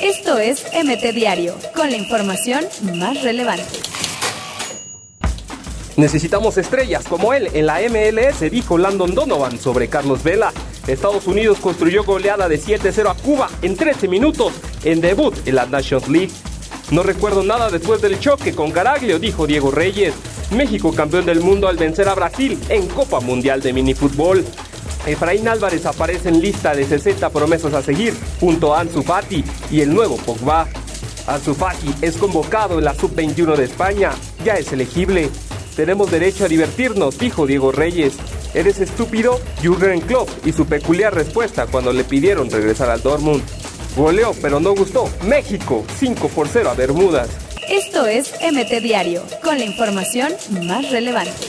Esto es MT Diario, con la información más relevante. Necesitamos estrellas como él en la MLS, dijo Landon Donovan sobre Carlos Vela. Estados Unidos construyó goleada de 7-0 a Cuba en 13 minutos en debut en la Nations League. No recuerdo nada después del choque con Caraglio, dijo Diego Reyes. México campeón del mundo al vencer a Brasil en Copa Mundial de Minifútbol. Efraín Álvarez aparece en lista de 60 promesas a seguir, junto a Ansu Fati y el nuevo Pogba. Ansu Fati es convocado en la Sub-21 de España, ya es elegible. Tenemos derecho a divertirnos, dijo Diego Reyes. ¿Eres estúpido? Jürgen Klopp y su peculiar respuesta cuando le pidieron regresar al Dortmund. Goleó, pero no gustó. México, 5 por 0 a Bermudas. Esto es MT Diario, con la información más relevante.